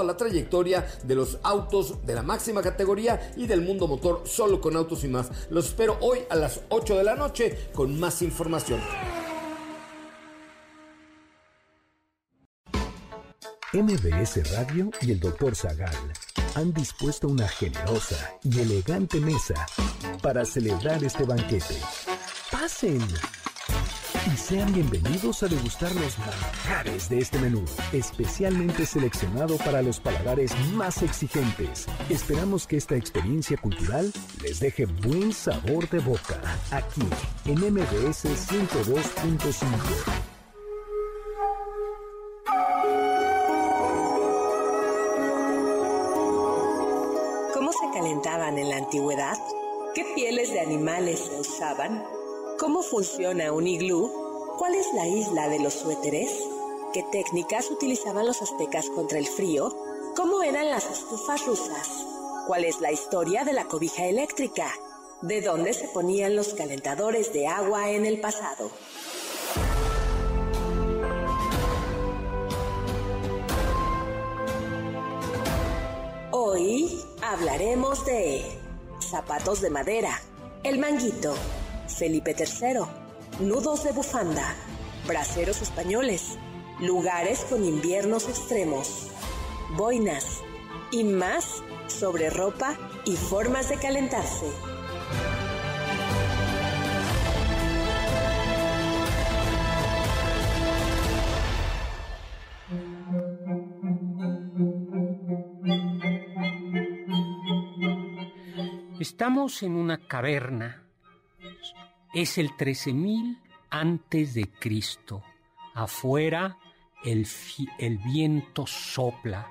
toda la trayectoria de los autos de la máxima categoría y del mundo motor solo con autos y más. Los espero hoy a las 8 de la noche con más información. MBS Radio y el Dr. Zagal han dispuesto una generosa y elegante mesa para celebrar este banquete. Pasen y sean bienvenidos a degustar los manjares de este menú, especialmente seleccionado para los paladares más exigentes. Esperamos que esta experiencia cultural les deje buen sabor de boca, aquí en MBS 102.5. ¿Cómo se calentaban en la antigüedad? ¿Qué pieles de animales se usaban? ¿Cómo funciona un iglú? ¿Cuál es la isla de los suéteres? ¿Qué técnicas utilizaban los aztecas contra el frío? ¿Cómo eran las estufas rusas? ¿Cuál es la historia de la cobija eléctrica? ¿De dónde se ponían los calentadores de agua en el pasado? Hoy hablaremos de zapatos de madera, el manguito, Felipe III, nudos de bufanda, braceros españoles, lugares con inviernos extremos, boinas. Y más sobre ropa y formas de calentarse. Estamos en una caverna. Es el 13000 antes de Cristo. Afuera el, el viento sopla,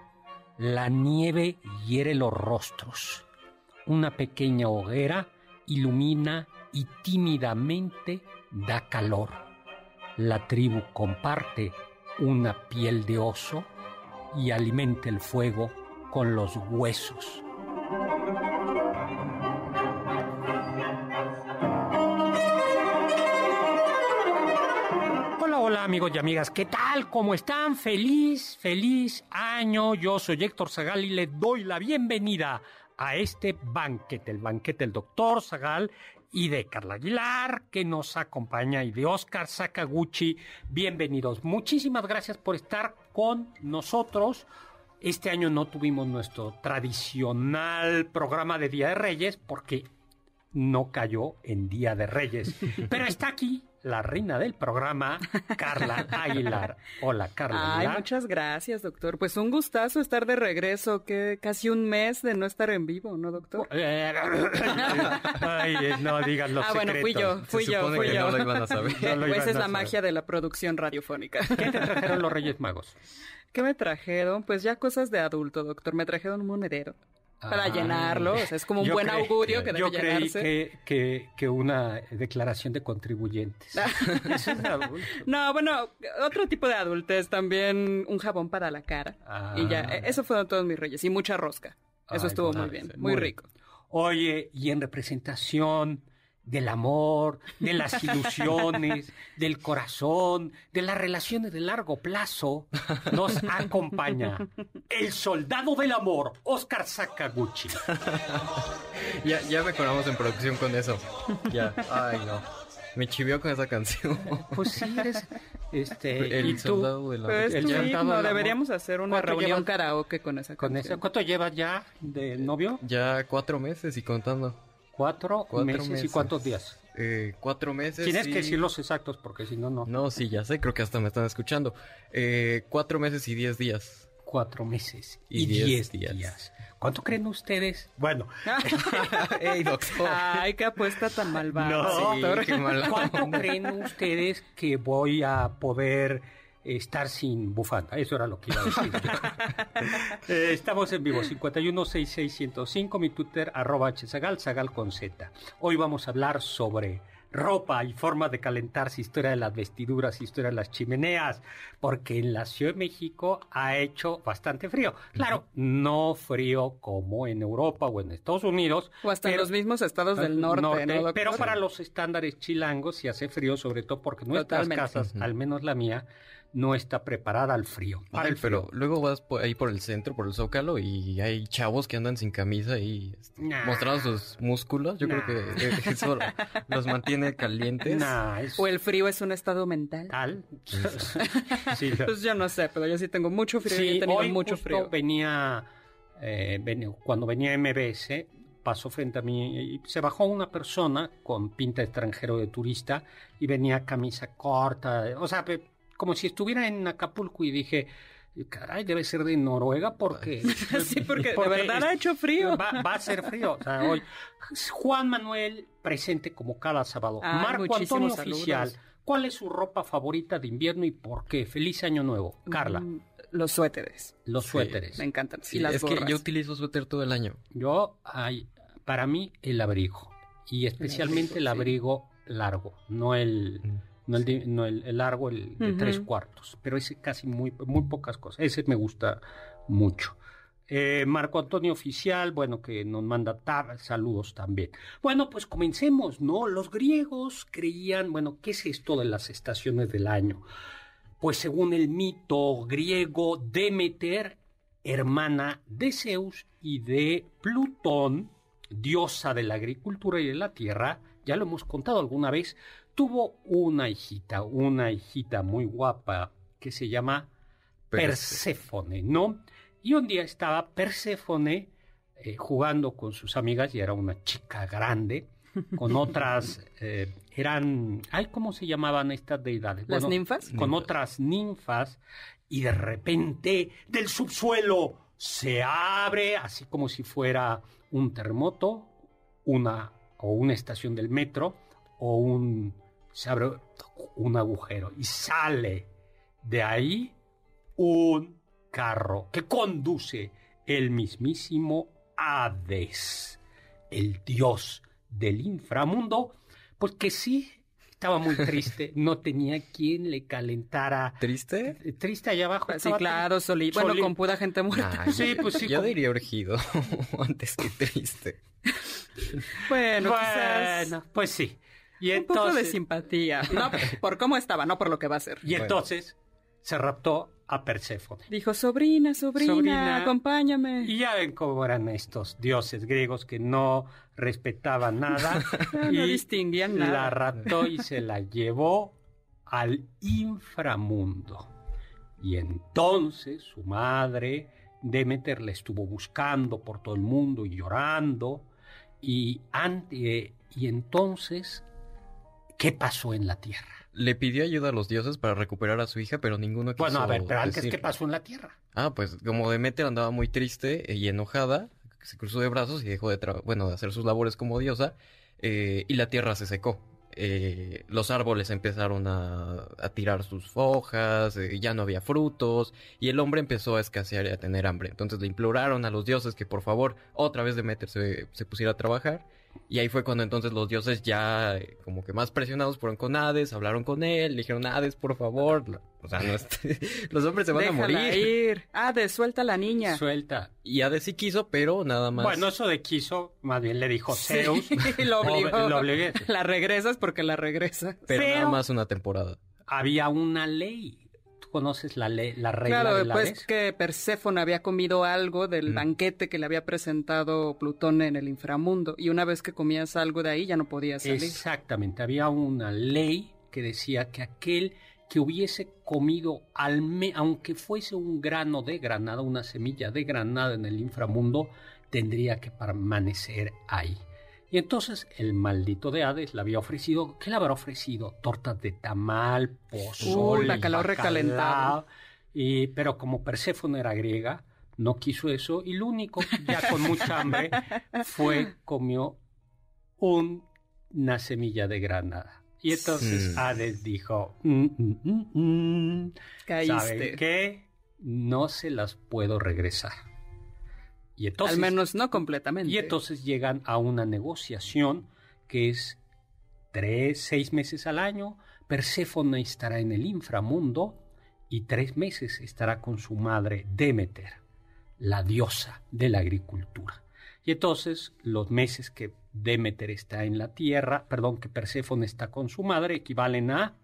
la nieve hiere los rostros. Una pequeña hoguera ilumina y tímidamente da calor. La tribu comparte una piel de oso y alimenta el fuego con los huesos. Amigos y amigas, ¿qué tal? ¿Cómo están? Feliz, feliz año. Yo soy Héctor Zagal y le doy la bienvenida a este banquete, el banquete del doctor Zagal y de Carla Aguilar, que nos acompaña, y de Oscar Sakaguchi. Bienvenidos. Muchísimas gracias por estar con nosotros. Este año no tuvimos nuestro tradicional programa de Día de Reyes porque no cayó en Día de Reyes. Pero está aquí la reina del programa, Carla Aguilar. Hola, Carla Ay, Aguilar. muchas gracias, doctor. Pues un gustazo estar de regreso, que casi un mes de no estar en vivo, ¿no, doctor? Ay, eh, no digan los ah, bueno, fui yo, fui Se yo, fui que yo. no lo iban a saber. No lo Pues es la saber. magia de la producción radiofónica. ¿Qué te trajeron los Reyes Magos? ¿Qué me trajeron? Pues ya cosas de adulto, doctor. Me trajeron un monedero para Ah. llenarlo. O sea, es como un buen creí- augurio que debe Yo creí llenarse. que, que, que una declaración de contribuyentes. Eso es de adulto. No, bueno, otro tipo de adultez también, un jabón para la cara. Ah. Y ya, e- eso fueron todos mis reyes. Y mucha rosca. Eso Ay, estuvo bueno, muy bien, sí. muy Muy rico. Oye, y en representación del amor, de las ilusiones, del corazón, de las relaciones de largo plazo, nos acompaña el soldado del amor, Oscar Sakaguchi. Ya, ya mejoramos en producción con eso. Ya. Ay, no. Me chivió con esa canción. Pues sí, eres, este, y El tú, soldado. Pues El del amor. deberíamos hacer una ¿Cuánto reunión llevas? karaoke con esa con canción. eso, ¿cuánto llevas ya de novio? Ya cuatro meses y contando. Cuatro, Cuatro meses, y cuántos días. Eh, cuatro meses. Tienes y- que decir los exactos porque si no, no. No, sí, ya sé, creo que hasta me están escuchando. Eh, cuatro meses y diez días. Cuatro meses y, Y diez, diez días. días. ¿Cuánto creen ustedes? Bueno, ¡Ey, doctor! Ay, qué apuesta tan malvada, No, Sí, doctor. qué mala ¿cuánto creen ustedes que voy a poder estar sin bufanda. Eso era lo que iba a decir. Eh, estamos en vivo, 5166105, mi Twitter, arroba hzagal, zagal con Z. Hoy vamos a hablar sobre ropa y forma de calentarse, historia de las vestiduras, historia de las chimeneas, porque en la Ciudad de México ha hecho bastante frío. Claro, no frío como en Europa o en Estados Unidos. O hasta en los mismos estados del norte. Pero para los estándares chilangos sí hace frío, sobre todo porque nuestras Totalmente. casas, al menos la mía, no está preparada al frío. Para Ay, el frío. pero luego vas por- ahí por el centro, por el Zócalo, y hay chavos que andan sin camisa y este, Nah. mostrando sus músculos. Yo Nah. creo que eso los mantiene calientes. Nah, es O el frío es un estado mental. tal. sí, lo- Pues yo no sé, pero yo sí tengo mucho frío y Sí, he tenido hoy mucho justo frío. venía, eh, ven- cuando venía MBS, pasó frente a mí y se bajó una persona con pinta de extranjero de turista y venía camisa corta, o sea, como si estuviera en Acapulco y dije, caray, debe ser de Noruega porque... Sí, porque de verdad ha hecho frío. Va, va a ser frío. O sea, hoy, Juan Manuel presente como cada sábado. Ay, Marco Antonio saludos. Oficial. ¿Cuál es su ropa favorita de invierno y por qué? Feliz año nuevo. Carla, Mm, Los suéteres. los Sí. suéteres. Me encantan. Sí, y las es que yo utilizo suéter todo el año. Yo, hay, para mí, el abrigo. Y especialmente el abrigo, abrigo largo, no el, no el, de- no el, el largo, el de tres cuartos. Pero ese casi muy, muy pocas cosas. Ese me gusta mucho. Eh, Marco Antonio Oficial, bueno, que nos manda tab- saludos también. Bueno, pues comencemos, ¿no? Los griegos creían, bueno, ¿qué es esto de las estaciones del año? Pues según el mito griego, Demeter, hermana de Zeus y de Plutón, diosa de la agricultura y de la tierra, ya lo hemos contado alguna vez, tuvo una hijita, una hijita muy guapa que se llama Perséfone, ¿no? Y un día estaba Perséfone eh, jugando con sus amigas y era una chica grande, con otras, eh, eran, ay, ¿cómo se llamaban estas deidades? ¿Las ninfas? Con Ninfas. otras ninfas y de repente del subsuelo se abre, así como si fuera un terremoto, una o una estación del metro o un se abre un agujero y sale de ahí un carro que conduce el mismísimo Hades, el dios del inframundo, porque sí estaba muy triste, no tenía quien le calentara. ¿Triste? Triste allá abajo. Sí, claro, Soli. Bueno, con pura gente muerta. Sí, pues sí, Yo diría urgido antes que triste. Bueno, quizás Bueno, pues sí. Y un poco de simpatía. No, por cómo estaba, no por lo que va a ser. y entonces se raptó a Perséfone. Dijo, sobrina, sobrina, Sobrina. acompáñame. Y ya ven cómo eran estos dioses griegos que no respetaban nada. No y distinguían nada. La raptó y se la llevó al inframundo. Y entonces su madre, Demeter, la estuvo buscando por todo el mundo y llorando. Y, ante, y entonces, ¿qué pasó en la tierra? Le pidió ayuda a los dioses para recuperar a su hija, pero ninguno quiso Bueno, a ver, pero antes, decir. ¿qué pasó en la tierra? Ah, pues como Demeter andaba muy triste y enojada, se cruzó de brazos y dejó de, bueno, de hacer sus labores como diosa, eh, y la tierra se secó. Eh, los árboles empezaron a, a tirar sus hojas, eh, ya no había frutos, y el hombre empezó a escasear y a tener hambre. Entonces le imploraron a los dioses que por favor otra vez Demeter se, se pusiera a trabajar. Y ahí fue cuando entonces los dioses ya eh, como que más presionados fueron con Hades, hablaron con él, le dijeron Hades, por favor. O sea, no los hombres se van a morir. ir. Ah, de suelta a la niña. Suelta. Y Hades sí quiso, pero nada más. Bueno, eso de quiso, más bien le dijo Zeus. Sí, lo obligó. Ob- lo obligué. La regresas porque la regresa. pero, pero- nada más una temporada. Había una ley. ¿Tú conoces la ley, la regla Claro, de la vez? que Perséfone había comido algo del Mm. banquete que le había presentado Plutón en el inframundo. Y una vez que comías algo de ahí ya no podías salir. Exactamente, había una ley que decía que aquel que hubiese comido, al me- aunque fuese un grano de granada, una semilla de granada en el inframundo, tendría que permanecer ahí. Y entonces el maldito de Hades le había ofrecido, ¿qué le habrá ofrecido? Tortas de tamal, pozole, Uy, bacalao recalentado. Y, pero como Perséfone era griega, no quiso eso y lo único, ya con mucha hambre, fue, comió un- una semilla de granada. Y entonces. Hades dijo, "Mm, mm, mm, mm. ¿saben qué? No se las puedo regresar. Y entonces, Al menos no completamente. y entonces llegan a una negociación que es tres, seis meses al año. Perséfone estará en el inframundo y tres meses estará con su madre Demeter, la diosa de la agricultura. Y entonces los meses que Demeter está en la tierra, perdón, que Perséfone está con su madre, equivalen a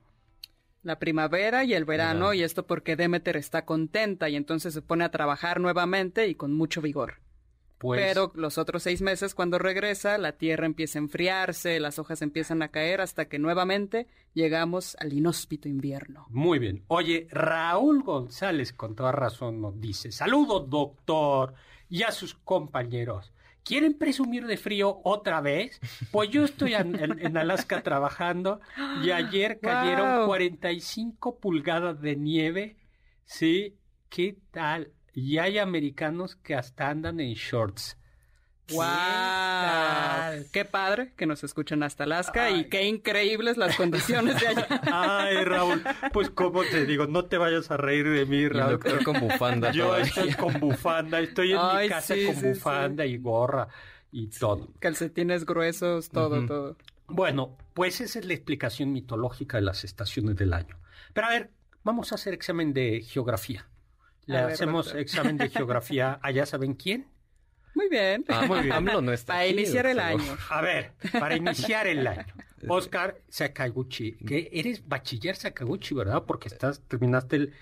La primavera y el verano, Verano. y esto porque Demeter está contenta y entonces se pone a trabajar nuevamente y con mucho vigor. Pues Pero los otros seis meses, cuando regresa, la tierra empieza a enfriarse, las hojas empiezan a caer hasta que nuevamente llegamos al inhóspito invierno. Muy bien. Oye, Raúl González con toda razón nos dice, saludos doctor y a sus compañeros. ¿Quieren presumir de frío otra vez? Pues yo estoy en, en- en Alaska trabajando y ayer cayeron Wow. 45 pulgadas de nieve. Sí, ¿qué tal? Y hay americanos que hasta andan en shorts. ¿Qué ¡Wow! tal? ¡Qué padre que nos escuchan hasta Alaska Ay. y qué increíbles las condiciones de allá! Ay, Raúl, pues como te digo, no te vayas a reír de mí, Raúl. doctor con bufanda Yo todavía. estoy con bufanda, estoy en Ay, mi casa sí, con sí, bufanda y gorra y todo. Calcetines gruesos, todo, todo. Bueno, pues esa es la explicación mitológica de las estaciones del año. Pero a ver, vamos a hacer examen de geografía. Le A ver, hacemos doctor. examen de geografía allá saben quién. Muy bien. Ah, Muy bien. AMLO no está Para aquí, iniciar el año. A ver, para iniciar el año. Oscar Sakaguchi, que eres bachiller Sakaguchi, ¿verdad? Porque estás terminaste el-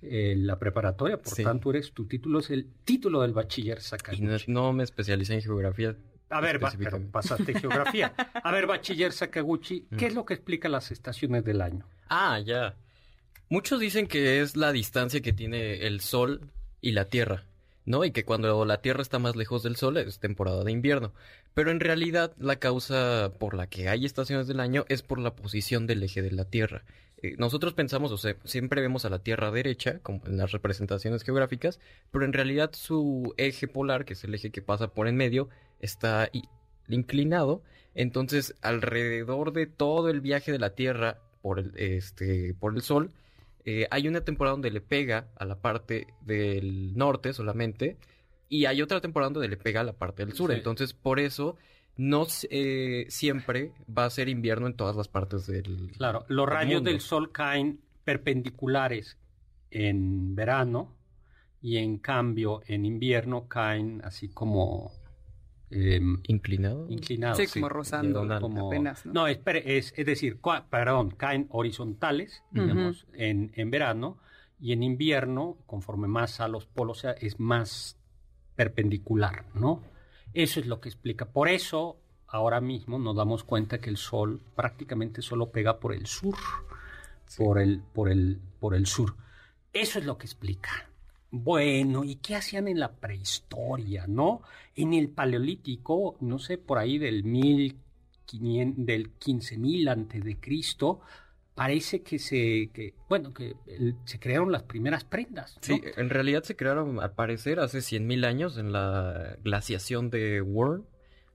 eh, la preparatoria, por Sí. tanto eres tu título es el título del bachiller Y Sakaguchi. no, no me especialicé en geografía. A ver, va- pero pasaste geografía. A ver, bachiller Sakaguchi, ¿qué es lo que explica las estaciones del año? Ah, ya. Muchos dicen que es la distancia que tiene el Sol y la Tierra, ¿no? Y que cuando la Tierra está más lejos del Sol es temporada de invierno. Pero en realidad la causa por la que hay estaciones del año es por la posición del eje de la Tierra. Eh, nosotros pensamos, o sea, siempre vemos a la Tierra derecha, como en las representaciones geográficas, pero en realidad su eje polar, que es el eje que pasa por en medio, está inclinado. Entonces, alrededor de todo el viaje de la Tierra por el, este, por el Sol, eh, hay una temporada donde le pega a la parte del norte solamente, y hay otra temporada donde le pega a la parte del sur. Sí. Entonces, por eso, no eh, siempre va a ser invierno en todas las partes del... Claro, los del rayos mundo. del sol caen perpendiculares en verano y en cambio en invierno caen así como em, ¿Inclinado? Sí, como rozando como- apenas, ¿no? No, espere, es, es decir, cua- perdón, caen horizontales, digamos, en, en verano y en invierno, conforme más a los polos sea, es más perpendicular, ¿no? Eso es lo que explica. Por eso, ahora mismo nos damos cuenta que el sol prácticamente solo pega por el sur, por, el, por, el, por el sur. Eso es lo que explica. Bueno, ¿y qué hacían en la prehistoria, no? En el paleolítico, no sé, por ahí del 1500, del 15000 antes de Cristo, parece que se, que, bueno, que se crearon las primeras prendas. Sí, en realidad se crearon, al parecer, hace 100.000 años en la glaciación de Worm,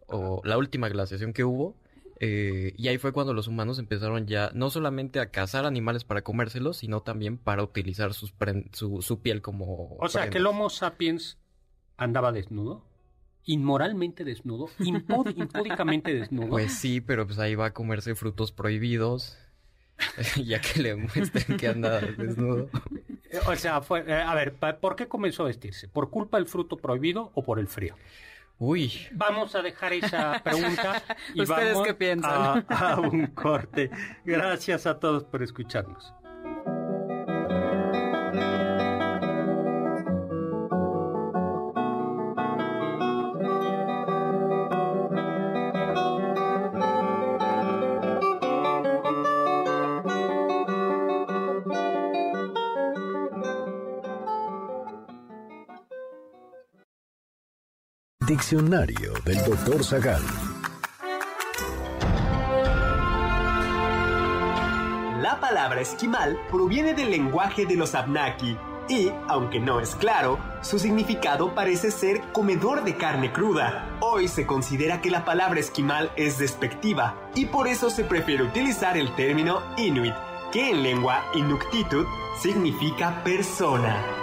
o la última glaciación que hubo. Eh, y ahí fue cuando los humanos empezaron ya no solamente a cazar animales para comérselos, sino también para utilizar sus su, su piel como. O sea, que el. Homo sapiens andaba desnudo, inmoralmente desnudo, impúdicamente desnudo. Pues sí, pero pues ahí va a comerse frutos prohibidos. ya que le muestren que anda desnudo. O sea, fue, eh, a ver, ¿por qué comenzó a vestirse? ¿Por culpa del fruto prohibido o por el frío? Uy, Vamos a dejar esa pregunta y ¿Ustedes vamos qué piensan? A, a un corte. Gracias a todos por escucharnos. Diccionario del Dr. Zagal. La palabra esquimal proviene del lenguaje de los Abnaki Y, aunque no es claro, su significado parece ser comedor de carne cruda. Hoy se considera que la palabra esquimal es despectiva y por eso se prefiere utilizar el término inuit, que en lengua inuktitut significa persona.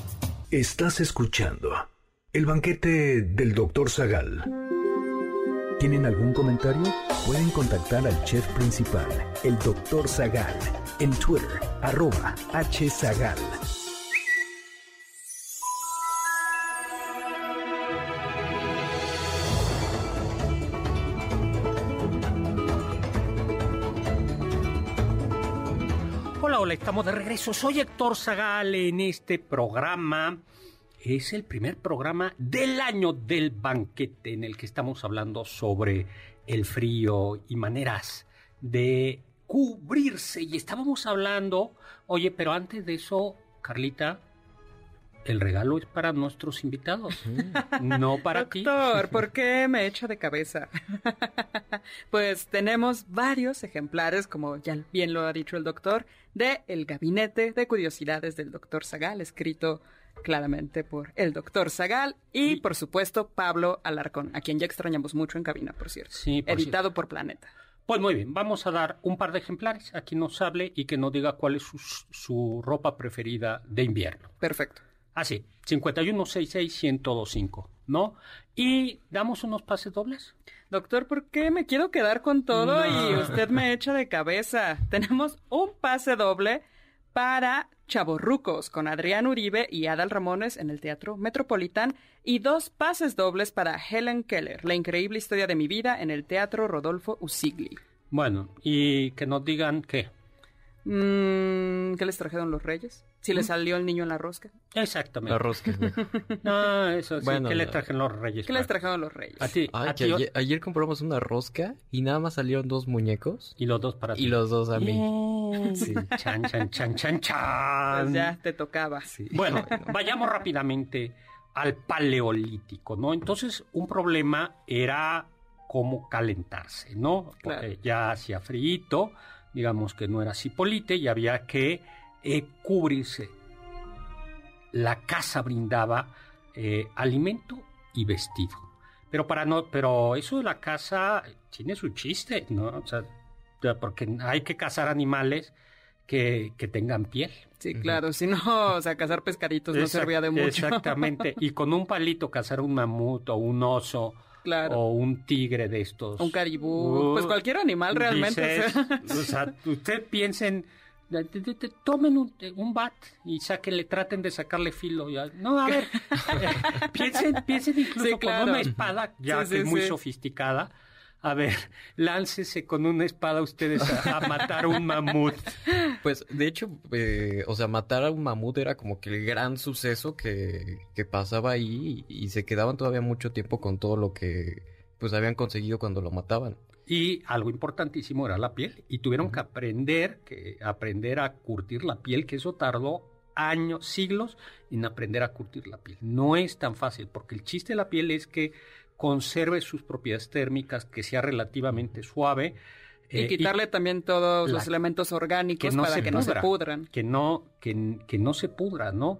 Estás escuchando el banquete del Dr. Zagal. ¿Tienen algún comentario? Pueden contactar al chef principal, el Dr. Zagal, en Twitter, arroba hzagal. Hola, estamos de regreso. Soy Héctor Zagal en este programa. Es el primer programa del año del banquete en el que estamos hablando sobre el frío y maneras de cubrirse. Y estábamos hablando, oye, pero antes de eso, Carlita, el regalo es para nuestros invitados, no para ti. Doctor, ¿por qué me echo de cabeza? Pues tenemos varios ejemplares, como ya bien lo ha dicho el doctor, de El Gabinete de Curiosidades del Doctor Zagal, escrito claramente por el Doctor Zagal y, por supuesto, Pablo Alarcón, a quien ya extrañamos mucho en cabina, por cierto. Sí, por editado cierto. por Planeta. Pues muy bien, vamos a dar un par de ejemplares a quien nos hable y que nos diga cuál es su, su ropa preferida de invierno. Perfecto. Así, 5166-1025, ¿no? Y damos unos pases dobles. Doctor, ¿por qué me quiero quedar con todo y usted me echa de cabeza? Tenemos un pase doble para Chavorrucos con Adrián Uribe y Adal Ramones en el Teatro Metropolitan y dos pases dobles para Helen Keller, La increíble historia de mi vida en el Teatro Rodolfo Usigli. Bueno, y que nos digan qué. Mm, ¿Qué les trajeron los reyes? ¿Si le salió el niño en la rosca? Exactamente. La rosca. No, eso sí, Bueno, ¿qué le no. trajen los reyes? ¿Qué les Juan? trajeron los reyes? A ti, Ay, a ti, ayer, ayer compramos una rosca y nada más salieron dos muñecos y los dos para ti. y los dos a mí. Sí. Chan, chan, chan, chan, chan. Pues ya te tocaba. Bueno, vayamos rápidamente al paleolítico, ¿no? Entonces, un problema era cómo calentarse, ¿no? Porque Claro. ya hacía frío, digamos que no era cipolite y había que eh, cubrirse. La casa brindaba eh, alimento y vestido. Pero para no, pero eso de la casa tiene su chiste, ¿no? O sea, porque hay que cazar animales que, que tengan piel. Sí, claro. Si no, o sea, cazar pescaditos no Exact- servía de mucho. Exactamente. Y con un palito cazar un mamut o un oso Claro. o un tigre de estos. Un caribú, Uh, pues cualquier animal realmente. dices, o sea, usted piensen, tomen un, un bat y sáquenle, traten de sacarle filo. ya. No, a ver, piensen, piensen incluso Sí, con claro. una espada, ya Sí, que sí, es muy sofisticada. A ver, láncese con una espada ustedes a, a matar un mamut. Pues, de hecho, eh, o sea, matar a un mamut era como que el gran suceso que, que pasaba ahí y, y se quedaban todavía mucho tiempo con todo lo que pues habían conseguido cuando lo mataban. Y algo importantísimo era la piel. Y tuvieron que aprender, que aprender a curtir la piel, que eso tardó años, siglos en aprender a curtir la piel. No es tan fácil, porque el chiste de la piel es que conserve sus propiedades térmicas, que sea relativamente suave. Y eh, quitarle también todos la- los elementos orgánicos que no para que no se pudra. pudran. que no, que, que no se pudra, ¿no?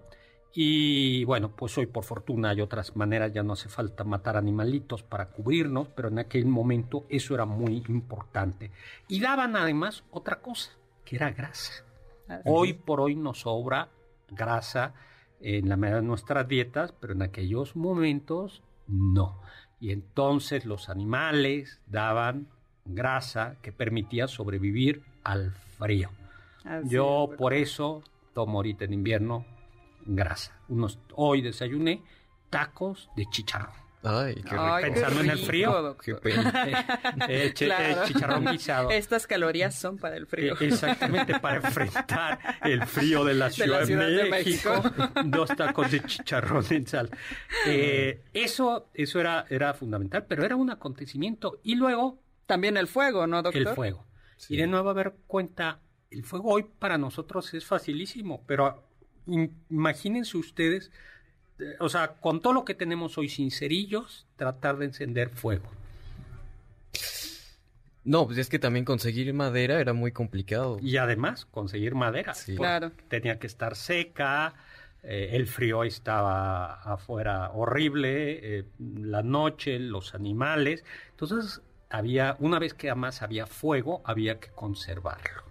Y bueno, pues hoy por fortuna hay otras maneras, ya no hace falta matar animalitos para cubrirnos, pero en aquel momento eso era muy importante. Y daban además otra cosa, que era grasa. Así Hoy por hoy nos sobra grasa en la medida de nuestras dietas, pero en aquellos momentos no. Y entonces los animales daban grasa que permitía sobrevivir al frío. Así Yo es, por eso tomo ahorita en invierno grasa. Unos, hoy desayuné tacos de chicharrón. Ay, qué rico. Ay, qué Pensando en el frío. doctor. Qué pena. Eh, Claro. eh, chicharrón guisado. Estas calorías son para el frío. Eh, Exactamente, para enfrentar el frío de la De Ciudad la de, Ciudad de México, México. dos tacos de chicharrón en sal. Eh, eso eso era, era fundamental, pero era un acontecimiento. Y luego También el fuego, ¿no, doctor? el fuego. Y de nuevo a ver cuenta, el fuego hoy para nosotros es facilísimo, pero im- imagínense ustedes, o sea, con todo lo que tenemos hoy sin cerillos, tratar de encender fuego. No, pues es que también conseguir madera era muy complicado. Y además conseguir madera. Sí. Claro. Tenía que estar seca, eh, el frío estaba afuera horrible, eh, la noche, los animales. Entonces, había, una vez que además había fuego, había que conservarlo.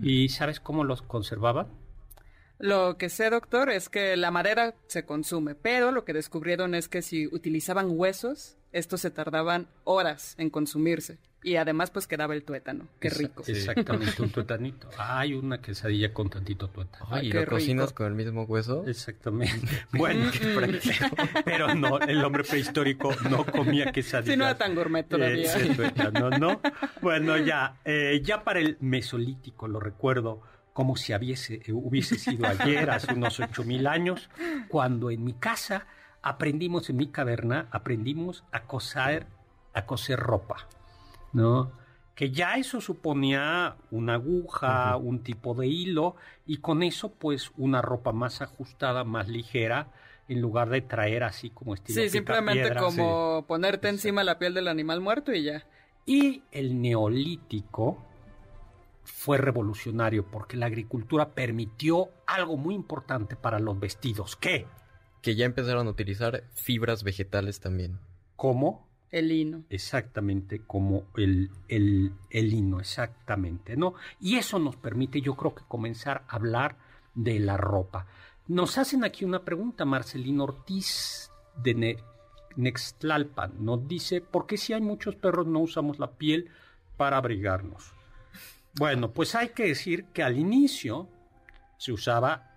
¿Y sabes cómo los conservaban? Lo que sé, doctor, es que la madera se consume, pero lo que descubrieron es que si utilizaban huesos, estos se tardaban horas en consumirse. Y además, pues quedaba el tuétano. Qué rico. Exactamente, un tuetanito. Hay una quesadilla con tantito tuétano. Ay, ¿y qué lo cocinas con el mismo hueso? Exactamente. Bueno, pero no, el hombre prehistórico no comía quesadillas. Sí, no era tan gourmet todavía. Eh, de tuétano, ¿no? Bueno, ya, eh, ya para el mesolítico, lo recuerdo como si hubiese, hubiese sido ayer, hace unos ocho mil años, cuando en mi casa aprendimos, en mi caverna, aprendimos a coser, a coser ropa, ¿no? Que ya eso suponía una aguja, un tipo de hilo, y con eso, pues, una ropa más ajustada, más ligera, en lugar de traer así como estilo Sí, simplemente como ponerte encima la piel del animal muerto y ya. Y el neolítico fue revolucionario porque la agricultura permitió algo muy importante para los vestidos. ¿Qué? Que ya empezaron a utilizar fibras vegetales también. ¿Cómo? El lino. Exactamente como el, el, el lino, exactamente, ¿no? Y eso nos permite, yo creo que comenzar a hablar de la ropa. Nos hacen aquí una pregunta, Marcelino Ortiz de Ne- Nextlalpan. Nos dice, ¿por qué si hay muchos perros no usamos la piel para abrigarnos? Bueno, pues hay que decir que al inicio se usaba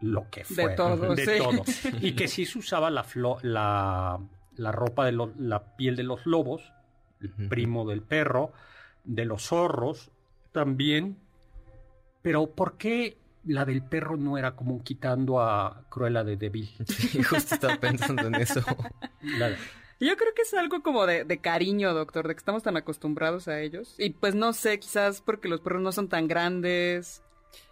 lo que De fuera. todo, de sí. todo. Y que sí se usaba la, flo- la, la ropa de lo- la piel de los lobos, el primo del perro, de los zorros también. Pero ¿por qué la del perro no era como quitando a Cruella de Devil? Sí, justo estaba pensando en eso. La- Yo creo que es algo como de, de cariño, doctor, de que estamos tan acostumbrados a ellos. Y pues no sé, quizás porque los perros no son tan grandes.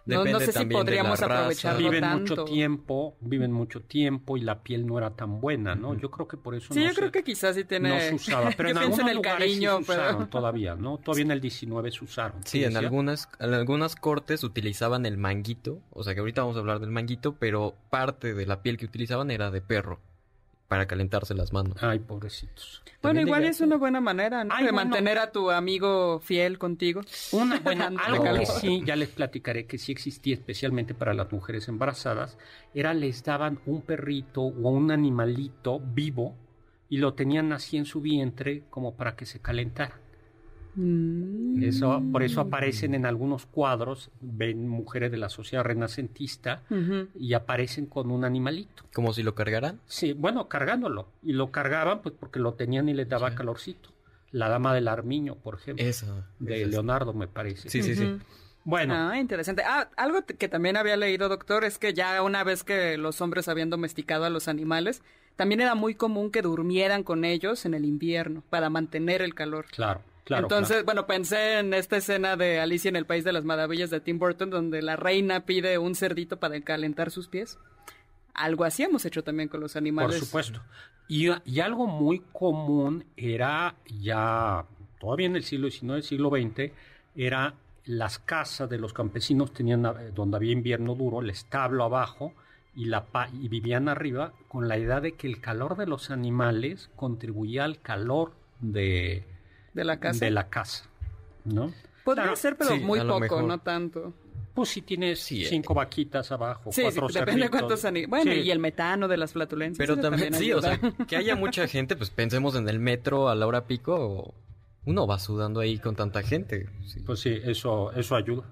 No, no Depende sé si también de podríamos aprovecharlo viven tanto. mucho tiempo, viven mucho tiempo y la piel no era tan buena, ¿no? Yo creo que por eso Sí, no yo se- creo que quizás sí tiene... no se usaba, pero en yo algunos en el lugares cariño, sí se usaron todavía, ¿no? Todavía en el 19 se usaron. Sí, ¿Qué en decía? algunas, en algunas cortes utilizaban el manguito, o sea que ahorita vamos a hablar del manguito, pero parte de la piel que utilizaban era de perro, para calentarse las manos. Ay, pobrecitos. Bueno, También igual es una buena manera, ¿no? Ay, de bueno. mantener a tu amigo fiel contigo. Una, bueno, Ante algo que sí, ya les platicaré que sí existía especialmente para las mujeres embarazadas, era les daban un perrito o un animalito vivo y lo tenían así en su vientre como para que se calentara. Mm. Eso, por eso aparecen en algunos cuadros, ven mujeres de la sociedad renacentista y aparecen con un animalito. Como si lo cargaran. Sí, bueno, cargándolo. Y lo cargaban pues porque lo tenían y les daba Sí. calorcito. La dama del Armiño, por ejemplo, Esa. de es- Leonardo, me parece. Sí, sí, sí. Bueno, Ah, interesante. Ah, algo que también había leído, doctor, es que ya una vez que los hombres habían domesticado a los animales, también era muy común que durmieran con ellos en el invierno para mantener el calor. claro, claro. Entonces, claro. bueno, pensé en esta escena de Alicia en el País de las Maravillas de Tim Burton, donde la reina pide un cerdito para calentar sus pies. Algo así hemos hecho también con los animales. Por supuesto. Y, y algo muy común era ya, todavía en el siglo XIX, siglo XX, era las casas de los campesinos tenían, eh, donde había invierno duro, el establo abajo y, la y vivían arriba con la idea de que el calor de los animales contribuía al calor de, De la casa. de la casa, ¿no? Podría Claro, ser, pero sí, muy poco, mejor. no tanto. Pues si tienes Sí, eh. cinco vaquitas abajo, Sí, sí, cuatro depende de cerditos. cuántos Bueno, Sí. y el metano de las flatulencias. Pero también, sí, o sea, que haya mucha gente, pues pensemos en el metro a la hora pico, uno va sudando ahí con tanta gente. sí. Pues sí, eso, eso ayuda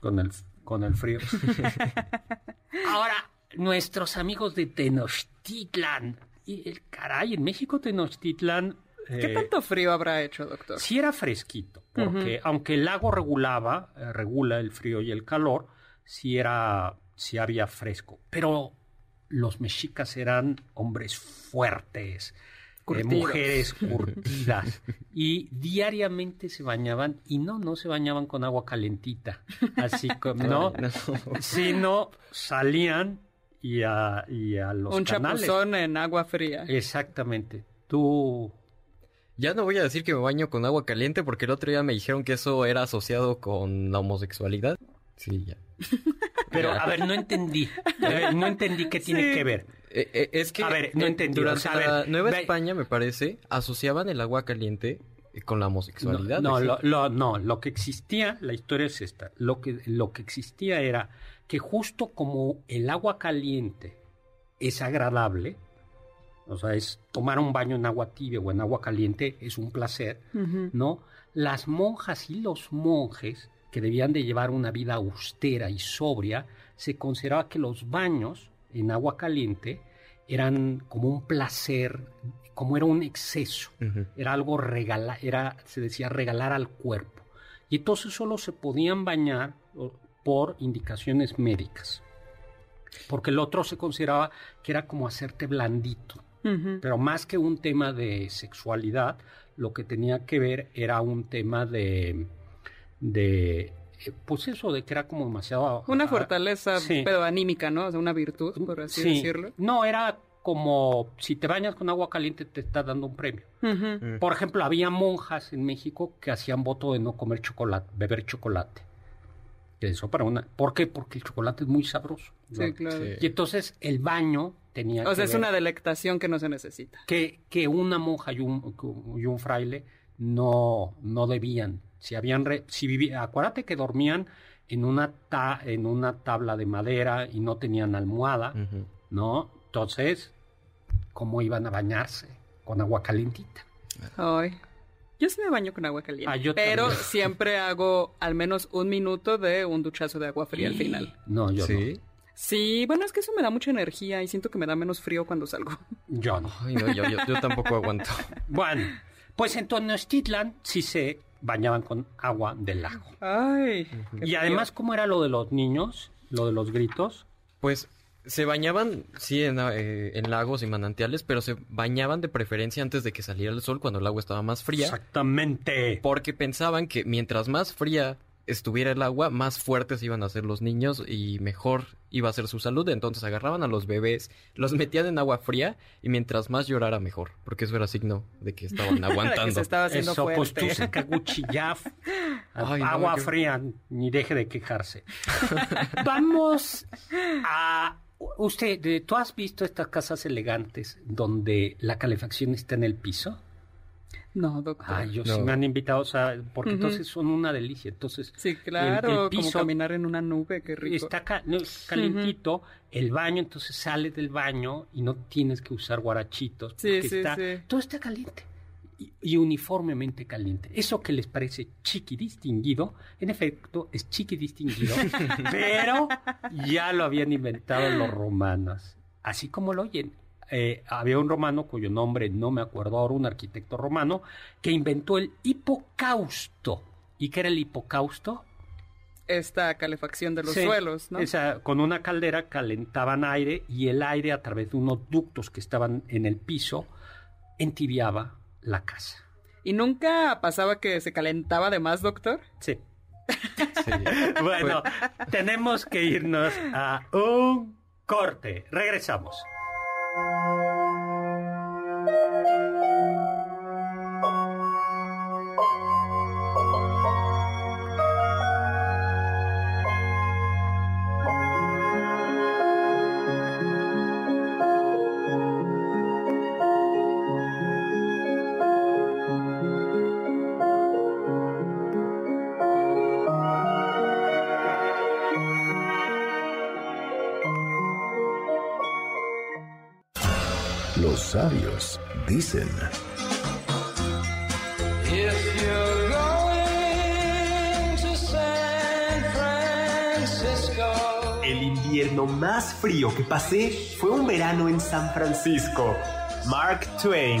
con el, con el frío. Ahora, nuestros amigos de Tenochtitlan y el caray, en México Tenochtitlán... ¿Qué eh, tanto frío habrá hecho, doctor? Sí era fresquito, porque aunque el lago regulaba, eh, regula el frío y el calor, sí era, sí había fresco. Pero los mexicas eran hombres fuertes, eh, mujeres curtidas, y diariamente se bañaban, y no, no se bañaban con agua calentita, así como, no, sino salían y a, y a los Un canales. chapuzón en agua fría. Exactamente. Tú Ya no voy a decir que me baño con agua caliente porque el otro día me dijeron que eso era asociado con la homosexualidad. Sí, ya. Pero, a ver, no entendí. A ver, no entendí qué tiene Sí. que ver. Eh, eh, es que A ver, no eh, entendí, durante o sea, a la ver, Nueva ve- España, me parece, asociaban el agua caliente con la homosexualidad. No, no, lo, lo- no, lo que existía, la historia es esta. Lo que, lo que existía era que justo como el agua caliente es agradable, o sea, es tomar un baño en agua tibia o en agua caliente es un placer. ¿no? Las monjas y los monjes que debían de llevar una vida austera y sobria, se consideraba que los baños en agua caliente eran como un placer, como era un exceso, era algo regala, era, se decía regalar al cuerpo. Y entonces solo se podían bañar por indicaciones médicas. Porque el otro se consideraba que era como hacerte blandito. Pero más que un tema de sexualidad, lo que tenía que ver era un tema de, de eh, pues eso, de que era como demasiado... Una fortaleza, sí. pero anímica, ¿no? O sea, una virtud, por así sí. decirlo. No, era como si te bañas con agua caliente te está dando un premio. Mm. Por ejemplo, había monjas en México que hacían voto de no comer chocolate, beber chocolate. Que Eso para una... ¿Por qué? Porque el chocolate es muy sabroso. ¿no? Sí, claro. Sí. Y entonces el baño tenía O que sea, es ver- una delectación que no se necesita. que, que una monja y un, y un fraile no, no debían. Si habían re- si vivi- acuérdate que dormían en una, ta- en una tabla de madera y no tenían almohada. ¿no? Entonces, ¿cómo iban a bañarse? Con agua calientita. Ay. Yo sí me baño con agua caliente. Ah, yo pero también. siempre hago al menos un minuto de un duchazo de agua fría al final. No, yo Sí. Sí, bueno, es que eso me da mucha energía y siento que me da menos frío cuando salgo. no. Yo no. Ay, no, yo, yo- yo tampoco aguanto. Bueno, pues en Tenochtitlan sí se bañaban con agua del lago. Ay. Y además, ¿cómo era lo de los niños? Lo de los gritos. Pues se bañaban, sí, en, eh, en lagos y manantiales, pero se bañaban de preferencia antes de que saliera el sol cuando el agua estaba más fría. Exactamente. Porque pensaban que mientras más fría estuviera el agua, más fuertes iban a ser los niños y mejor iba a ser su salud. Entonces agarraban a los bebés, los metían en agua fría y mientras más llorara mejor, porque eso era signo de que estaban que aguantando. se estaba haciendo Eso, pues fuerte. tú Sakaguchi ya. Ay, no, agua fría, ni deje de quejarse. Vamos a. Usted, ¿tú has visto estas casas elegantes donde la calefacción está en el piso? No, doctor. Ay, yo sí No. me han invitado, o sea, porque Ujú. entonces son una delicia. Entonces, Sí, el- claro, el como piso caminar en una nube, qué rico. está ca- no, calientito, el baño, entonces sales del baño y no tienes que usar guarachitos. Sí, porque sí, está, sí. Todo está caliente. Y, y uniformemente caliente. Eso que les parece chiqui distinguido, en efecto, es chiqui distinguido, pero ya lo habían inventado los romanos. Así como lo oyen. Eh, había un romano cuyo nombre no me acuerdo ahora, un arquitecto romano, que inventó el hipocausto. ¿Y qué era el hipocausto? Esta calefacción de los Sí, suelos, ¿no? esa- con una caldera calentaban aire y el aire a través de unos ductos que estaban en el piso entibiaba la casa. ¿Y nunca pasaba que se calentaba de más, doctor? Sí. Sí. Bueno, tenemos que irnos a un corte. Regresamos. Dicen, El invierno más frío que pasé fue un verano en San Francisco. Mark Twain.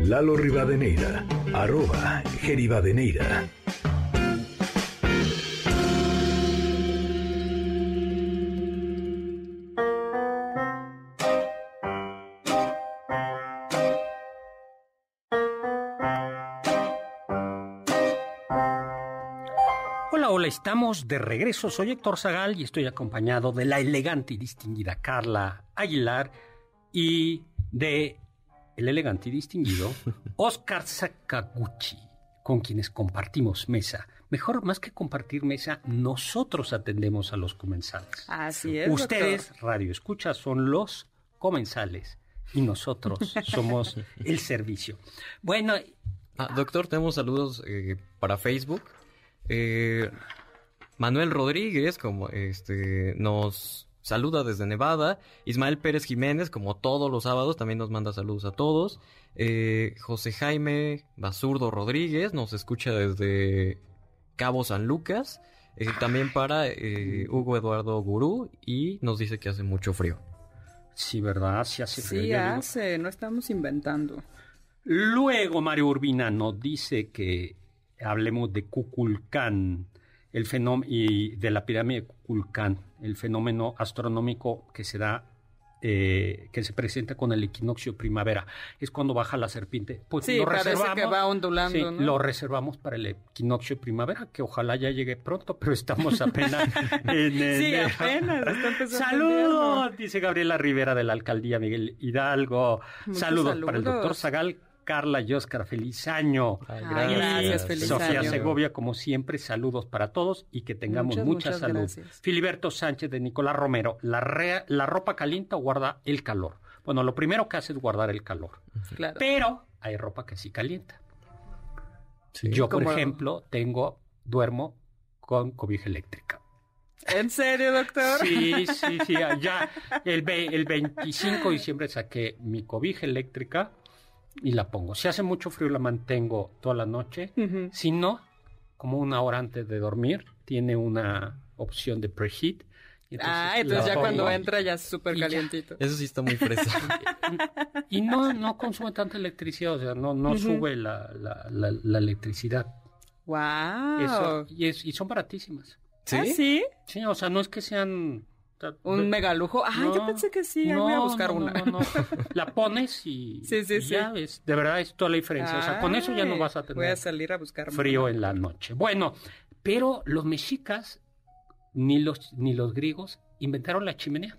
Lalo Rivadeneira, arroba Geribadeneira. Hola, hola, estamos de regreso. Soy Héctor Zagal y estoy acompañado de la elegante y distinguida Carla Aguilar y de el elegante y distinguido Oscar Sakaguchi, con quienes compartimos mesa. Mejor, más que compartir mesa, nosotros atendemos a los comensales. Así es. Ustedes, doctor. Radio Escucha, son los comensales y nosotros somos el servicio. Bueno, Ah, doctor, tenemos saludos eh, para Facebook. Eh, Manuel Rodríguez, como este, nos saluda desde Nevada. Ismael Pérez Jiménez, como todos los sábados, también nos manda saludos a todos. Eh, José Jaime Basurdo Rodríguez nos escucha desde Cabo San Lucas. Eh, también para eh, Hugo Eduardo Gurú y nos dice que hace mucho frío. sí, ¿verdad? Sí hace frío. Sí digo, hace, no estamos inventando. Luego Mario Urbina nos dice que hablemos de Kukulcán, el fenómeno y de la pirámide de Kukulcán, el fenómeno astronómico que se da eh, que se presenta con el equinoccio primavera. Es cuando baja la serpiente. Pues Sí, lo parece reservamos. que va ondulando, sí, ¿no? Lo reservamos para el equinoccio primavera, que ojalá ya llegue pronto, pero estamos apenas en Sí, enero. apenas el Saludos, dice Gabriela Rivera de la alcaldía Miguel Hidalgo. Muchos Saludos, para el saludos. doctor Zagal, Carla y Oscar. Feliz año. Ay, Ay, gracias, feliz Sofía año. Segovia, como siempre, saludos para todos y que tengamos Muchas, mucha muchas salud. gracias. Filiberto Sánchez de Nicolás Romero, la, re- la ropa calienta o guarda el calor. Bueno, lo primero que hace es guardar el calor, Claro. pero hay ropa que sí calienta. Sí. Yo, por ejemplo, tengo, duermo con cobija eléctrica. ¿En serio, doctor? Sí, sí, sí. Ya el, ve- el 25 de diciembre saqué mi cobija eléctrica y la pongo. Si hace mucho frío la mantengo toda la noche. Si no, como una hora antes de dormir, tiene una opción de preheat. Ah, entonces ya cuando entra ya es súper ya. calientito. Eso sí está muy fresa. Y no, no consume tanta electricidad, o sea, no, no sube la, la- la- la electricidad. ¡Wow! Eso, y, es- y son baratísimas. ¿Sí? ¿Ah, sí? Sí, o sea, no es que sean... Un mega lujo. Ah, yo No, pensé que sí. ahí voy a buscar no, una. no, no. La pones y, Sí, sí, y ya sí. es, de verdad es toda la diferencia. o sea, con eso ya no vas a Voy a tener salir a buscar frío en la noche. Bueno, pero los mexicas ni los ni los griegos inventaron la chimenea,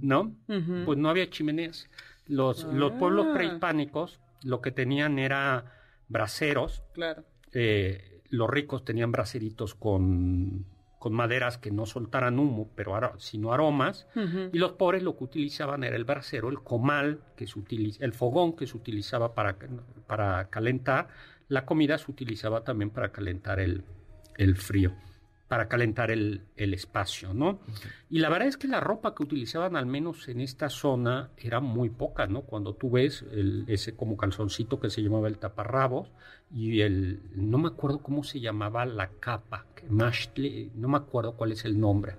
¿no? Ujú. Pues no había chimeneas. Los, los pueblos Ah. prehispánicos lo que tenían era braseros. Claro. eh, los ricos tenían braseritos con, con maderas que no soltaran humo, pero sino aromas. Y los pobres lo que utilizaban era el brasero, el comal, que se utiliza, el fogón que se utilizaba para, para calentar. La comida se utilizaba también para calentar el, el frío, para calentar el, el espacio, ¿no? Y la verdad es que la ropa que utilizaban, al menos en esta zona, era muy poca, ¿no? Cuando tú ves el- ese como calzoncito que se llamaba el taparrabos y el, no me acuerdo cómo se llamaba la capa, no me acuerdo cuál es el nombre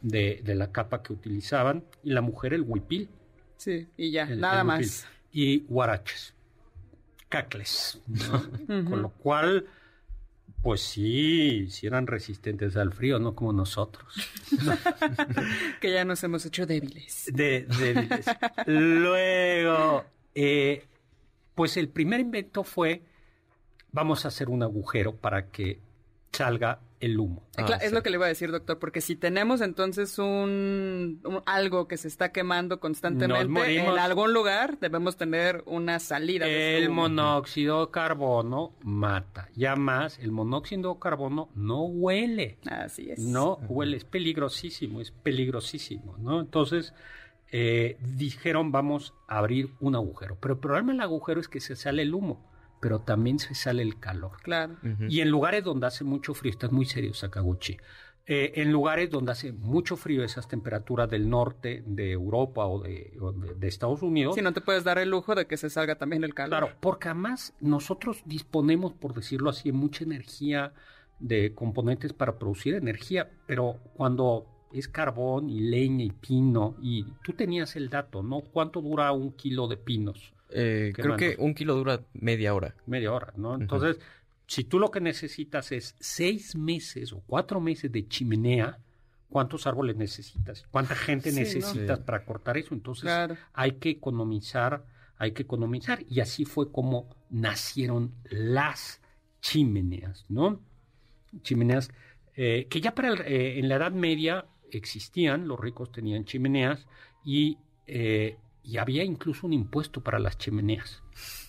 de, de la capa que utilizaban, y la mujer el huipil. Sí, y ya, el- nada más. Y guaraches, cacles. Con lo cual, pues sí, sí eran resistentes al frío, no como nosotros. Que ya nos hemos hecho débiles. De, de- Luego, eh, pues el primer invento fue, vamos a hacer un agujero para que salga el humo. Eh, Ah, es sí. lo que le iba a decir, doctor, porque si tenemos entonces un, un- algo que se está quemando constantemente en algún lugar, debemos tener una salida. de El monóxido de carbono mata. Ya más, el monóxido de carbono no huele. Así es. No huele, es peligrosísimo, es peligrosísimo, ¿no? Entonces eh, dijeron vamos a abrir un agujero. Pero el problema del agujero es que se sale el humo, pero también se sale el calor. Claro. Ujú. Y en lugares donde hace mucho frío, estás muy serio, Sakaguchi. eh, en lugares donde hace mucho frío, esas temperaturas del norte de Europa o de, o de- de Estados Unidos. Si no te puedes dar el lujo de que se salga también el calor. Claro, porque además nosotros disponemos, por decirlo así, de mucha energía de componentes para producir energía, pero cuando es carbón y leña y pino, y tú tenías el dato, ¿no? ¿Cuánto dura un kilo de pinos? Eh, creo que un kilo dura media hora. media hora, ¿no? Entonces, si tú lo que necesitas es seis meses o cuatro meses de chimenea, ¿cuántos árboles necesitas? ¿Cuánta gente Sí, ¿no? necesitas Sí. para cortar eso? Entonces, Claro. hay que economizar, hay que economizar. Y así fue como nacieron las chimeneas, ¿no? Chimeneas eh, que ya para el- eh, en la Edad Media existían, los ricos tenían chimeneas y, eh, y había incluso un impuesto para las chimeneas.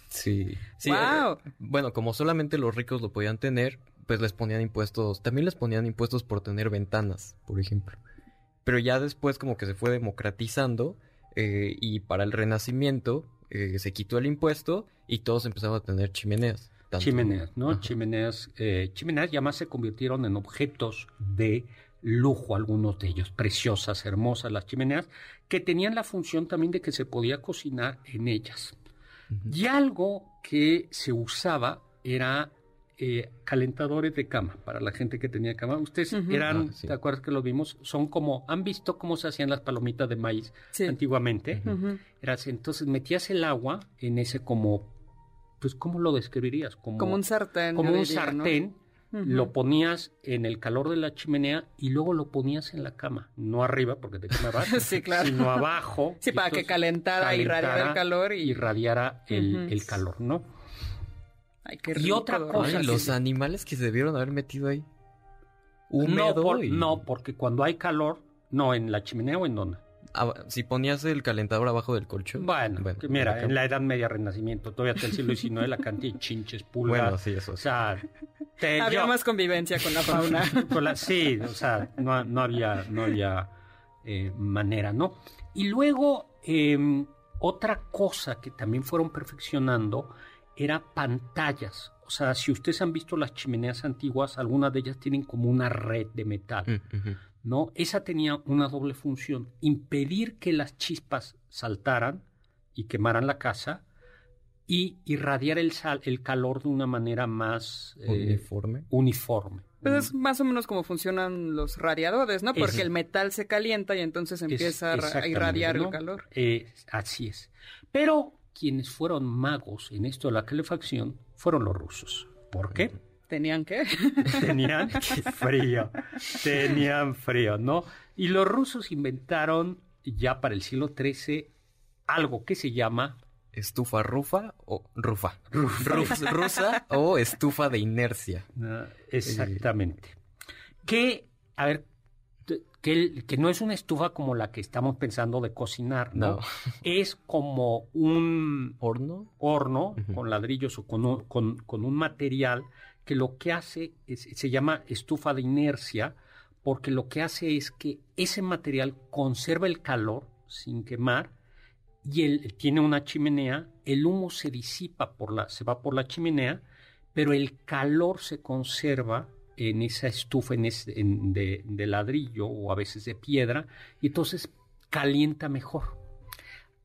Sí. sí ¡Guau! eh, bueno, como solamente los ricos lo podían tener, pues les ponían impuestos. También les ponían impuestos por tener ventanas, por ejemplo. Pero ya después como que se fue democratizando eh, y para el Renacimiento eh, se quitó el impuesto y todos empezaban a tener chimeneas. Tanto- Chimeneas, ¿no? Ajá. Chimeneas, eh, chimeneas ya más se convirtieron en objetos de lujo, algunos de ellos, preciosas, hermosas las chimeneas, que tenían la función también de que se podía cocinar en ellas. Y algo que se usaba era eh, calentadores de cama para la gente que tenía cama. Ustedes eran, Ah, sí. ¿te acuerdas que lo vimos? Son como, ¿han visto cómo se hacían las palomitas de maíz Sí. antiguamente? Ujú. Era así, entonces metías el agua en ese como, pues, ¿cómo lo describirías? Como, Como un sartén. como un diría, ¿no? Lo ponías en el calor de la chimenea y luego lo ponías en la cama, no arriba porque te quemabas, Sí, claro. sino abajo. Sí, para que calentara, irradiara el calor y- irradiara el, el calor, ¿no? Ay, qué Y rico otra dormir cosa Ay, los animales que se debieron haber metido ahí. No, Húmedo por- y- no, porque cuando hay calor, no, en la chimenea o en dónde. Si ponías el calentador abajo del colchón. Bueno, mira, en la. Edad Media Renacimiento, todavía hasta el siglo XIX, la cantidad de chinches, pulgas. Bueno, sí, eso O sí. sea, te- Había yo- más convivencia con la fauna. Con la- sí, o sea, no, no había, no había eh, manera, ¿no? Y luego, eh, otra cosa que también fueron perfeccionando era pantallas. O sea, si ustedes han visto las chimeneas antiguas, algunas de ellas tienen como una red de metal. Mm. ¿No? Esa tenía una doble función, impedir que las chispas saltaran y quemaran la casa y irradiar el, sal- el calor de una manera más eh, Uniforme. uniforme. Pues es más o menos como funcionan los radiadores, ¿no? Porque Es- el metal se calienta y entonces Es- empieza a irradiar ¿no? el calor. Eh, así es. Pero quienes fueron magos en esto de la calefacción fueron los rusos. ¿Por qué? ¿Tenían que? Tenían frío, tenían frío, ¿no? Y los rusos inventaron ya para el siglo XIII algo que se llama ¿Estufa rufa o rufa? Rus- rusa o estufa de inercia. Ah, exactamente. Que, a ver, que, el- que no es una estufa como la que estamos pensando de cocinar, ¿no? No. Es como un ¿Horno? horno con ladrillos o con un, con- con un material que lo que hace se llama estufa de inercia porque lo que hace es que ese material conserva el calor sin quemar y él tiene una chimenea, el humo se disipa por la, se va por la chimenea, pero el calor se conserva en esa estufa en ese- de, de ladrillo o a veces de piedra, y entonces calienta mejor.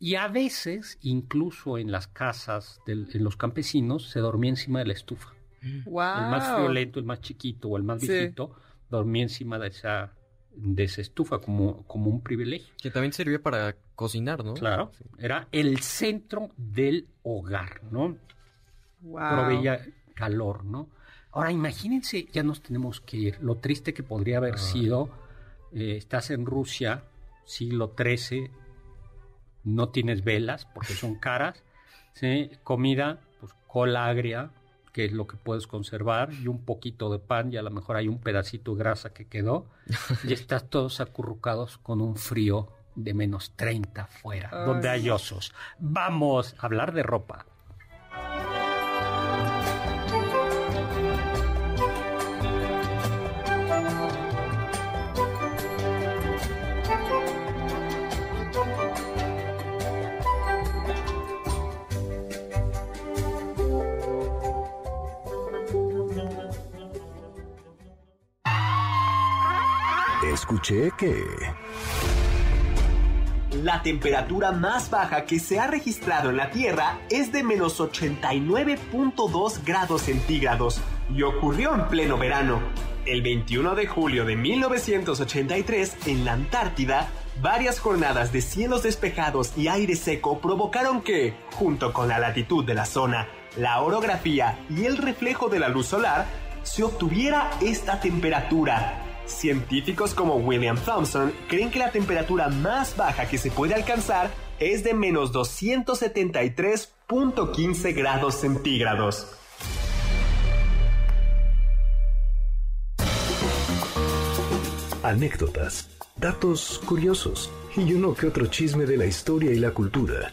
Y a veces, incluso en las casas, del- en los campesinos, se dormía encima de la estufa. ¡Wow! El más violento, el más chiquito o el más Sí. viejito, dormía encima de esa, de esa estufa como, como un privilegio. Que también sirvió para cocinar, ¿no? Claro, era el centro del hogar, ¿no? Wow. Proveía calor, ¿no? Ahora imagínense, ya nos tenemos que ir, lo triste que podría haber Ah. sido, eh, estás en Rusia, siglo XIII, no tienes velas porque son caras, ¿sí? comida, pues cola agria, que es lo que puedes conservar, y un poquito de pan, y a lo mejor hay un pedacito de grasa que quedó, y estás todos acurrucados con un frío de menos 30 fuera, donde hay osos. Vamos a hablar de ropa. Escuché que... La temperatura más baja que se ha registrado en la Tierra es de menos 89.2 grados centígrados y ocurrió en pleno verano. El 21 de julio de 1983, en la Antártida, varias jornadas de cielos despejados y aire seco provocaron que, junto con la latitud de la zona, la orografía y el reflejo de la luz solar, se obtuviera esta temperatura. Científicos como William Thompson creen que la temperatura más baja que se puede alcanzar es de menos 273.15 grados centígrados. Anécdotas, datos curiosos y uno que otro chisme de la historia y la cultura.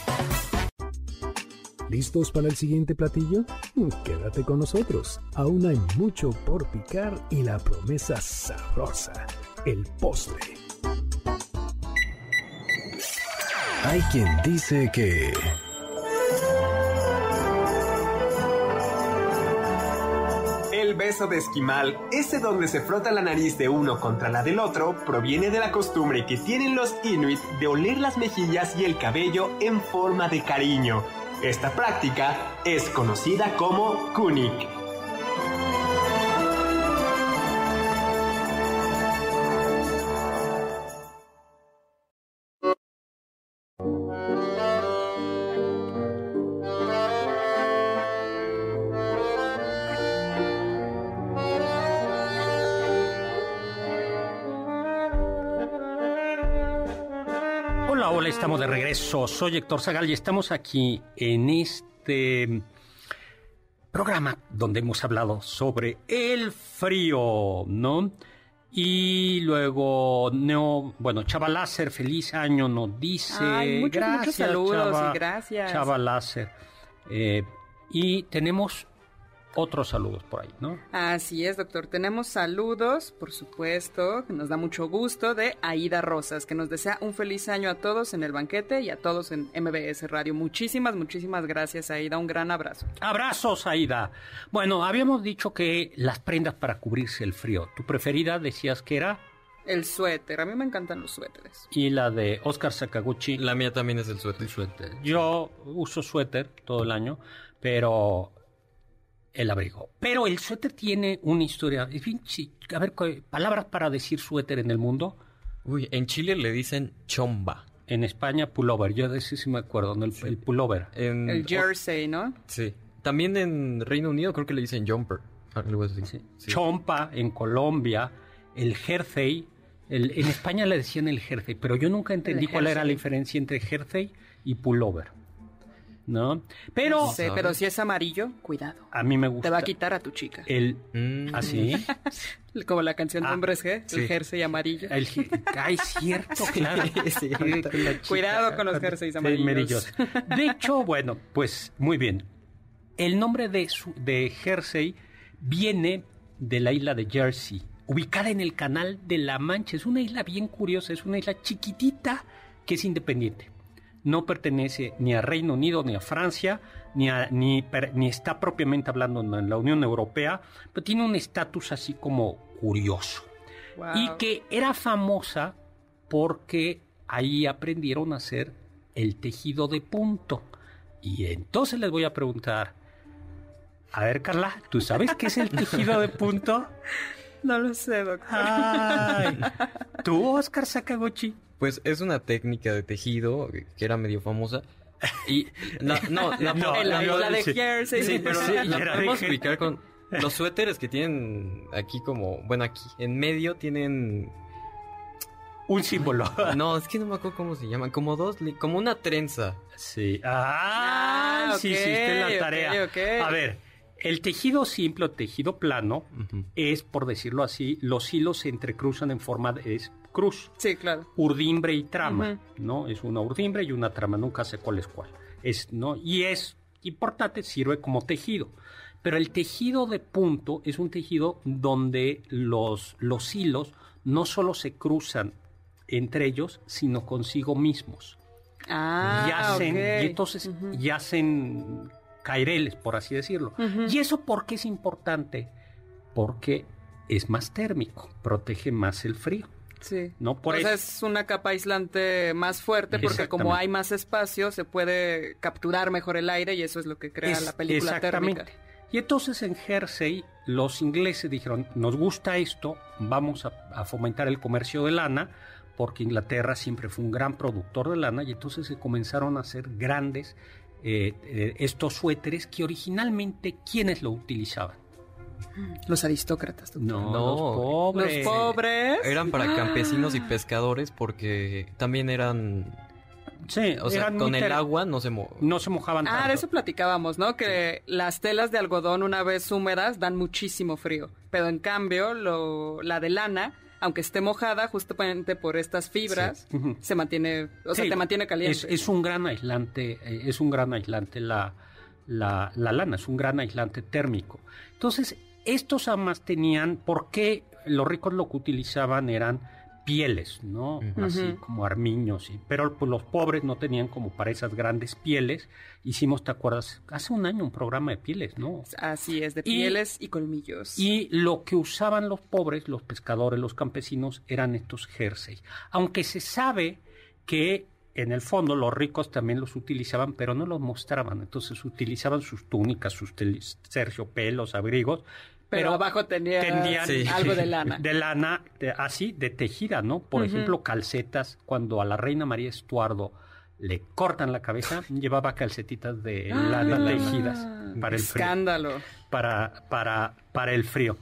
¿Listos para el siguiente platillo? Quédate con nosotros. Aún hay mucho por picar y la promesa sabrosa, el postre. Hay quien dice que... El beso de esquimal, ese donde se frota la nariz de uno contra la del otro, proviene de la costumbre que tienen los inuit de oler las mejillas y el cabello en forma de cariño. Esta práctica es conocida como kunik. Estamos de regreso. Soy Héctor Zagal y estamos aquí en este programa donde hemos hablado sobre el frío, ¿no? Y luego, Neo, bueno, Chava Láser, feliz año, nos dice. Ay, muchos, muchos gracias, saludos Chava, y gracias. Chava Láser. Eh, y tenemos otros saludos por ahí, ¿no? Así es, doctor. Tenemos saludos, por supuesto, que nos da mucho gusto, de Aida Rosas, que nos desea un feliz año a todos en el banquete y a todos en MBS Radio. Muchísimas, muchísimas gracias, Aida. Un gran abrazo. Abrazos, Aida. Bueno, habíamos dicho que las prendas para cubrirse el frío. Tu preferida decías que era El suéter. A mí me encantan los suéteres. y la de Oscar Sakaguchi. La mía también es el suéter. suéter. Yo uso suéter todo el año, pero el abrigo. Pero el suéter tiene una historia. En fin, sí, a ver, ¿qué- palabras para decir suéter en el mundo. Uy, en Chile le dicen chomba. En España, pullover. Yo de ese sí me acuerdo, ¿no? el, el pullover. En, El jersey, ¿no? Sí. También en Reino Unido creo que le dicen jumper. Algo así. Sí. Chompa en Colombia, el jersey. el- en España le decían el jersey, pero yo nunca entendí cuál era la diferencia entre jersey y pullover. ¿No? Pero No sé, pero si es amarillo, cuidado. a mí me gusta. Te va a quitar a tu chica. el Mm. así. Como la canción de Ah, Hombres G, sí. el jersey amarillo. El, ay, cierto, claro. Sí, Cuidado con los jerseys Sí, amarillos. De hecho, bueno, pues muy bien. El nombre de, su- de jersey viene de la isla de Jersey, ubicada en el canal de la Mancha. Es una isla bien curiosa, es una isla chiquitita que es independiente. No pertenece ni a Reino Unido ni a Francia, ni, a- ni, está propiamente hablando en la Unión Europea, pero tiene un estatus así como curioso Wow. y que era famosa porque ahí aprendieron a hacer el tejido de punto. Y entonces les voy a preguntar, a ver Carla, ¿tú sabes qué es el tejido de punto? No lo sé, doctor. Ay. ¿Tú, Oscar Sakaguchi? Pues es una técnica de tejido que era medio famosa. Y la, no, la, No, la de sí. Jersey. Sí, pero Sí, la era podemos de- explicar con los suéteres que tienen aquí como, bueno, aquí en medio tienen Un símbolo. no, es que no me acuerdo cómo se llaman, como dos, como una trenza. Sí. Ah, Ah, sí, ok, hiciste la ok, tarea. ok. A ver, el tejido simple o tejido plano es, por decirlo así, los hilos se entrecruzan en forma de es cruz. Sí, claro. urdimbre y trama. ¿no? Es una urdimbre y una trama, nunca sé cuál es cuál. Es, ¿no? Y es importante, sirve como tejido. Pero el tejido de punto es un tejido donde los, los hilos no solo se cruzan entre ellos, sino consigo mismos. Ah, y hacen, ok. y entonces Ujú. y hacen caireles, por así decirlo. ¿Y eso por qué es importante? Porque es más térmico, protege más el frío. Sí. No, por o sea, eso- es una capa aislante más fuerte porque como hay más espacio se puede capturar mejor el aire y eso es lo que crea Es- la película exactamente. térmica. Y entonces en Jersey los ingleses dijeron, nos gusta esto, vamos a, a fomentar el comercio de lana, porque Inglaterra siempre fue un gran productor de lana, y entonces se comenzaron a hacer grandes eh, eh, estos suéteres que originalmente, ¿quiénes lo utilizaban? Los aristócratas. No, No. los pobres. Los pobres. Eran para campesinos y Ah. pescadores porque también eran, Sí, o sea, con el agua no se mo No se mojaban Ah, tanto. de eso platicábamos, ¿no? Que las telas de algodón una vez húmedas dan muchísimo frío, pero en cambio lo, la de lana, aunque esté mojada justamente por estas fibras, Sí. Se mantiene, o sea, te mantiene caliente. Es, es un gran aislante, eh, es un gran aislante la, la, la lana, es un gran aislante térmico. Entonces, estos amas tenían, ¿por qué los ricos lo que utilizaban eran pieles, ¿no? Así como armiños, y, pero pues, los pobres no tenían como para esas grandes pieles. Hicimos, ¿te acuerdas? Hace un año un programa de pieles, ¿no? Así es, de pieles y, colmillos. Y lo que usaban los pobres, los pescadores, los campesinos, eran estos jersey. Aunque se sabe que en el fondo los ricos también los utilizaban, pero no los mostraban. Entonces utilizaban sus túnicas, sus terciopelos, abrigos. Pero, abajo tenía tendían Sí. algo de lana. de lana, de- así, de tejida, ¿no? Por ejemplo, calcetas, cuando a la reina María Estuardo le cortan la cabeza, llevaba calcetitas de lana Ah, tejidas para el frío Escándalo. para, para, para el frío.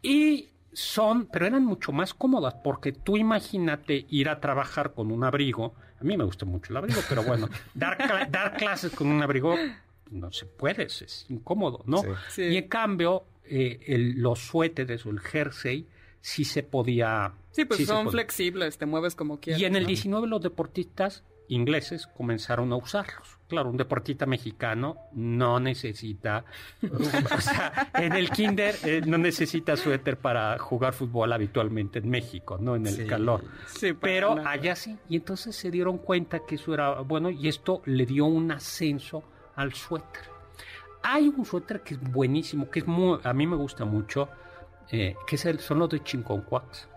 Y son, pero eran mucho más cómodas, porque tú imagínate ir a trabajar con un abrigo. A mí me gusta mucho el abrigo, pero bueno, dar, cla- dar clases con un abrigo no se puede, es, es incómodo, ¿no? Sí. Sí. Y en cambio, eh, el- los suéteres o el jersey sí se podía. Sí, pues sí son flexibles, te mueves como quieras. Y en el ¿no? 19 los deportistas ingleses comenzaron a usarlos. Claro, un deportista mexicano no necesita, o sea, en el kinder eh, no necesita suéter para jugar fútbol habitualmente en México, no en el Sí. calor. Sí, Pero nada. allá sí, y entonces se dieron cuenta que eso era bueno y esto le dio un ascenso al suéter. Hay un suéter que es buenísimo, que es muy, a mí me gusta mucho, eh, que es el, son los de Chinconcuax.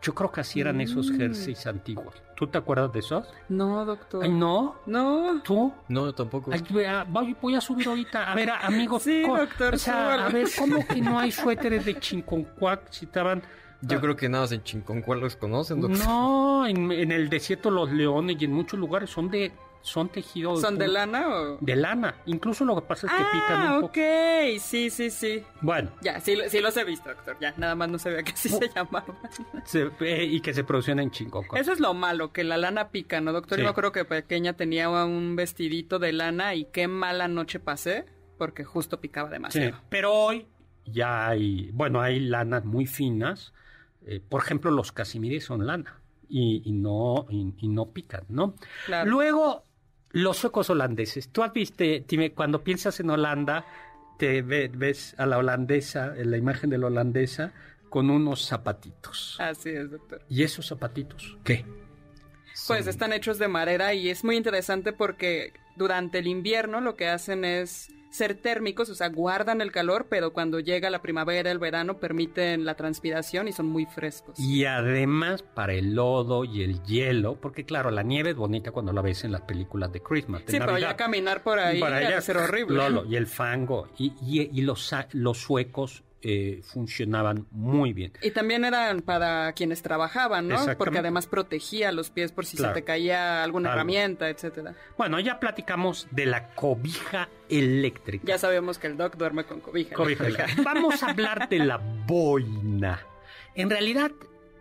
Yo creo que así eran esos Mm. jerseys antiguos. ¿Tú te acuerdas de esos? No, doctor. Ay, no. No. ¿Tú? No, tampoco. Ay, vea, voy, voy a subir ahorita. A ver, amigos. Sí, doctor, O sea, a ver, ¿cómo que no hay suéteres de Chinconcuac si estaban... Yo creo que nada más en Chinconcuá los conocen, doctor. No, en, en el desierto Los Leones y en muchos lugares son de son tejidos ¿Son de lana o...? de lana. Incluso lo que pasa es que pican Ah, un poco. ok. Sí, sí, sí. Bueno, Ya, sí, sí los he visto, doctor. Ya, nada más no se vea que así se llamaban. se- eh, y que se producen en Chinconcuac. Eso es lo malo, que la lana pica, ¿no, doctor? Sí. Yo me acuerdo que pequeña tenía un vestidito de lana y qué mala noche pasé porque justo picaba Sí, demasiado. pero hoy ya hay, bueno, hay lanas muy finas. Eh, por ejemplo, los casimires son lana y, y no y, y no pican, ¿no? Claro. Luego, los suecos holandeses. Tú has visto, Time, cuando piensas en Holanda, te ve- ves a la holandesa, en la imagen de la holandesa, con unos zapatitos. Así es, doctor. ¿Y esos zapatitos? ¿Qué? Pues están hechos de madera y es muy interesante porque durante el invierno lo que hacen es ser térmicos, o sea, guardan el calor, pero cuando llega la primavera, el verano, permiten la transpiración y son muy frescos. Y además para el lodo y el hielo, porque claro, la nieve es bonita cuando la ves en las películas de Christmas. de sí, pero Navidad. ya caminar por ahí Para ha de allá, ser horrible. Lolo, y el fango. Y, y- y los, los suecos eh, funcionaban muy bien. Y también eran para quienes trabajaban, ¿no? Porque además protegía los pies por si se te caía alguna herramienta, etcétera. Bueno, ya platicamos de la cobija eléctrica. Ya sabemos que el doc duerme con cobija. cobija eléctrica. Vamos a hablar de la boina. En realidad,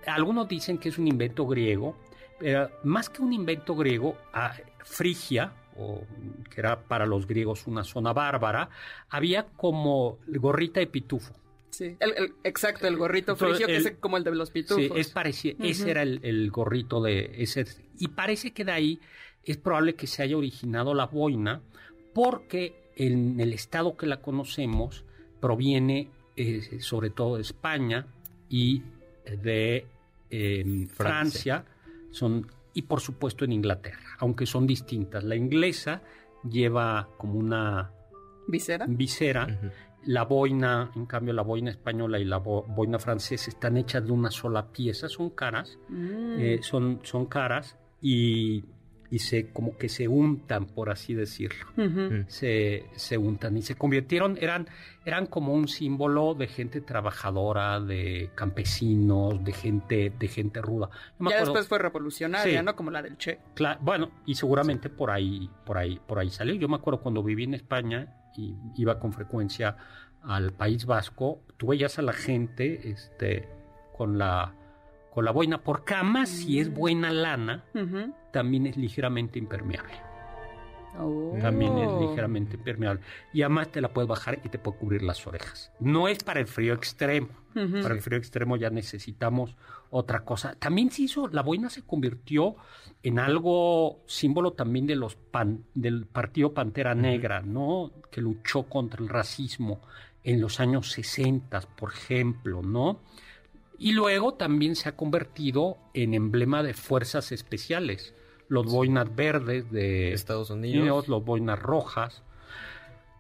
algunos dicen que es un invento griego, pero más que un invento griego, a Frigia, o que era para los griegos una zona bárbara, había como gorrita de pitufo. Sí, el, exacto, el gorrito frigio que es como el de los pitufos. Sí, es parecido, ese era el, gorrito de ese. Y parece que de ahí es probable que se haya originado la boina, porque en el estado que la conocemos proviene eh, sobre todo de España y de em, Francia, son, y por supuesto en Inglaterra, aunque son distintas. La inglesa lleva como una visera, visera la boina, en cambio, la boina española y la boina francesa están hechas de una sola pieza, son caras, mm. eh, son, son caras y, y, se como que se untan, por así decirlo. Mm. se, se, untan y se convirtieron, eran, eran como un símbolo de gente trabajadora, de campesinos, de gente, de gente ruda. ya después fue revolucionaria, ¿no? Como la del Che. bueno, y seguramente por ahí, por ahí, por ahí salió. Yo me acuerdo cuando viví en España y iba con frecuencia al País Vasco, tú veías a la gente este, con la con la boina, porque además si es buena lana, también es ligeramente impermeable. Oh. También es ligeramente impermeable. Y además te la puedes bajar y te puede cubrir las orejas. No es para el frío extremo. Para el frío extremo ya necesitamos otra cosa. También se hizo, la boina se convirtió en algo símbolo también de los del partido Pantera Negra, ¿no? Que luchó contra el racismo en los años 60, por ejemplo, ¿no? Y luego también se ha convertido en emblema de fuerzas especiales. Los boinas verdes de Estados Unidos, los boinas rojas.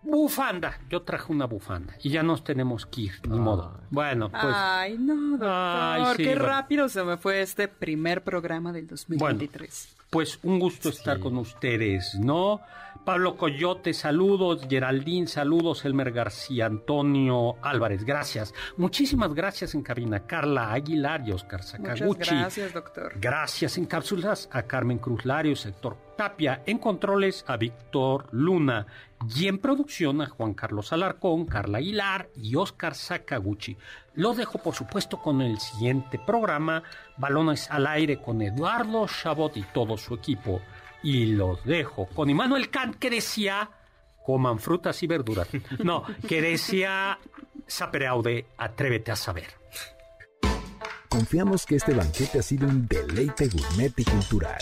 Bufanda, yo traje una bufanda y ya nos tenemos que ir, ni modo. Bueno, pues. Ay, no, doctor, qué rápido se me fue este primer programa del 2023. Pues un gusto estar con ustedes, ¿no? Pablo Coyote, saludos. Geraldine, saludos. Elmer García, Antonio Álvarez, gracias. Muchísimas gracias en cabina. Carla Aguilar y Oscar Sakaguchi. gracias, doctor. Gracias en cápsulas a Carmen Cruz Lario, sector Tapia. En controles a Víctor Luna. Y en producción a Juan Carlos Alarcón, Carla Aguilar y Oscar Sakaguchi. Lo dejo, por supuesto, con el siguiente programa, Balones al Aire con Eduardo Chabot y todo su equipo y los dejo con Immanuel Kant que decía coman frutas y verduras. No, que decía sapereaude, atrévete a saber. Confiamos que este banquete ha sido un deleite gourmet y cultural.